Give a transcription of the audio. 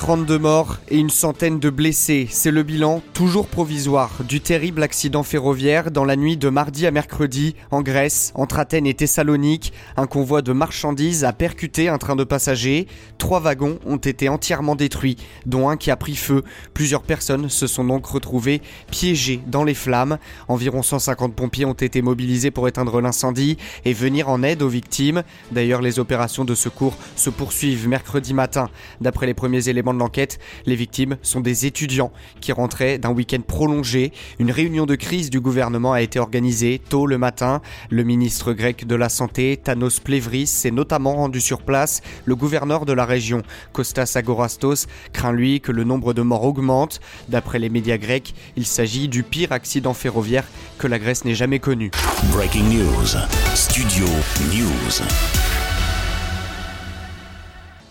32 morts et une centaine de blessés. C'est le bilan, toujours provisoire, du terrible accident ferroviaire dans la nuit de mardi à mercredi en Grèce, entre Athènes et Thessalonique. Un convoi de marchandises a percuté un train de passagers. Trois wagons ont été entièrement détruits, dont un qui a pris feu. Plusieurs personnes se sont donc retrouvées piégées dans les flammes. Environ 150 pompiers ont été mobilisés pour éteindre l'incendie et venir en aide aux victimes. D'ailleurs, les opérations de secours se poursuivent mercredi matin. D'après les premiers éléments de l'enquête, les victimes sont des étudiants qui rentraient d'un week-end prolongé. Une réunion de crise du gouvernement a été organisée tôt le matin. Le ministre grec de la Santé, Thanos Plevris, s'est notamment rendu sur place. Le gouverneur de la région, Kostas Agorastos, craint lui que le nombre de morts augmente. D'après les médias grecs, il s'agit du pire accident ferroviaire que la Grèce n'ait jamais connu.